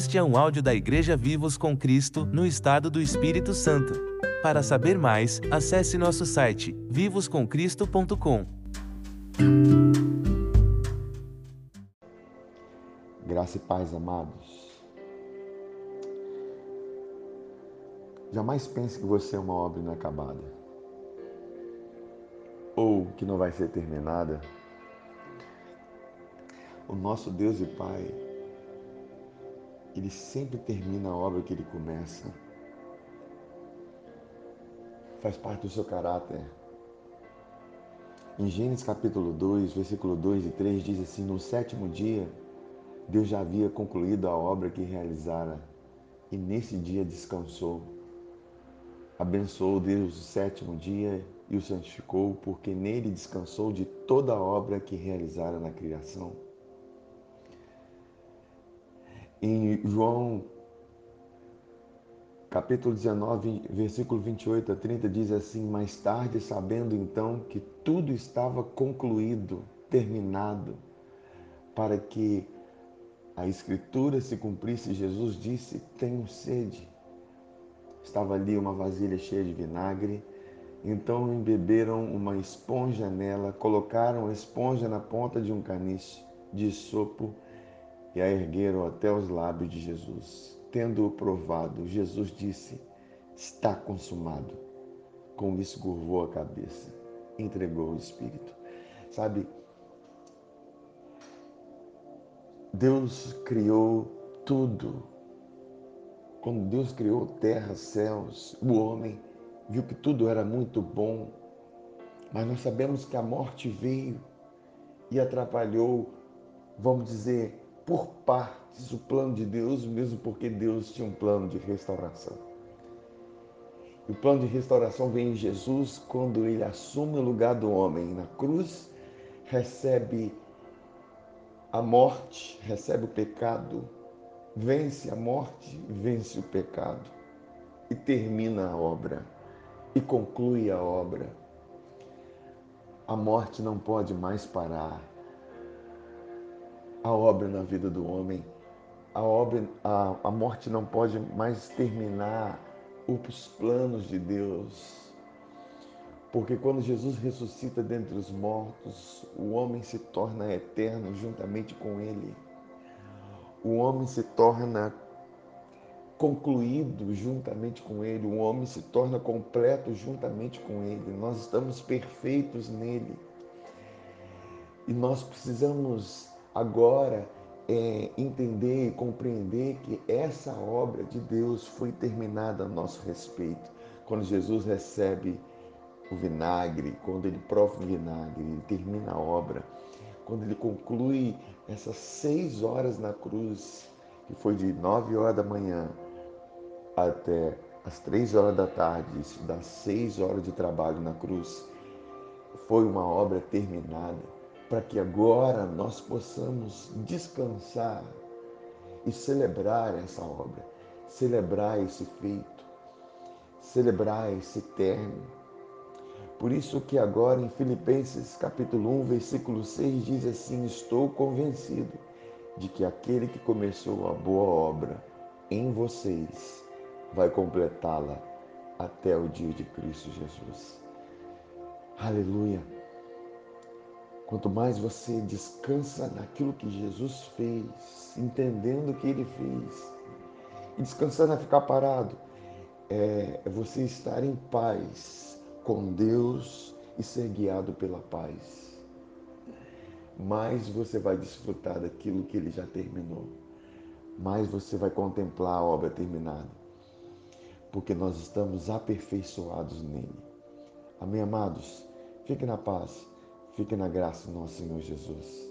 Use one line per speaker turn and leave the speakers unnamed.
Este é um áudio da Igreja Vivos com Cristo, no estado do Espírito Santo. Para saber mais, acesse nosso site vivoscomcristo.com.
Graça e paz, amados. Jamais pense que você é uma obra inacabada ou que não vai ser terminada. O nosso Deus e Pai, Ele sempre termina a obra que Ele começa. Faz parte do seu caráter. Em Gênesis capítulo 2, versículo 2 e 3 diz assim: No sétimo dia, Deus já havia concluído a obra que realizara e nesse dia descansou. Abençoou Deus o sétimo dia e o santificou, porque nele descansou de toda a obra que realizara na criação. Em João capítulo 19, versículo 28 a 30 diz assim: Mais tarde, sabendo então que tudo estava concluído, terminado, para que a escritura se cumprisse, Jesus disse: Tenho sede. Estava ali uma vasilha cheia de vinagre. Então embeberam uma esponja nela, colocaram a esponja na ponta de um caniche de sopo e a ergueram até os lábios de Jesus. Tendo-o provado, Jesus disse: Está consumado. Com isso, curvou a cabeça, entregou o Espírito. Sabe, Deus criou tudo. Quando Deus criou terra, céus, o homem viu que tudo era muito bom, mas nós sabemos que a morte veio e atrapalhou, vamos dizer, por partes o plano de Deus, mesmo porque Deus tinha um plano de restauração. O plano de restauração vem em Jesus quando ele assume o lugar do homem na cruz, recebe a morte, recebe o pecado, vence a morte, vence o pecado e termina a obra e conclui a obra. A morte não pode mais parar. A obra na vida do homem, a, obra, a, a morte não pode mais terminar os planos de Deus porque quando Jesus ressuscita dentre os mortos, o homem se torna eterno juntamente com ele. O homem se torna concluído juntamente com ele, o homem se torna completo juntamente com ele. Nós estamos perfeitos nele. E nós precisamos agora é, entender e compreender que essa obra de Deus foi terminada a nosso respeito. Quando Jesus recebe o vinagre, quando ele prova o vinagre, ele termina a obra, quando ele conclui essas seis horas na cruz, que foi de nove horas da manhã até as três horas da tarde, isso dá seis horas de trabalho na cruz, foi uma obra terminada, para que agora nós possamos descansar e celebrar essa obra, celebrar esse feito, celebrar esse término por isso que agora em Filipenses capítulo 1, versículo 6 diz assim: Estou convencido de que aquele que começou a boa obra em vocês vai completá-la até o dia de Cristo Jesus. Aleluia. Quanto mais você descansa naquilo que Jesus fez, entendendo o que ele fez, e descansando a ficar parado, é você estar em paz com Deus e ser guiado pela paz. Mais você vai desfrutar daquilo que ele já terminou. Mais você vai contemplar a obra terminada. Porque nós estamos aperfeiçoados nele. Amém, amados? Fique na paz. Fique na graça do nosso Senhor Jesus.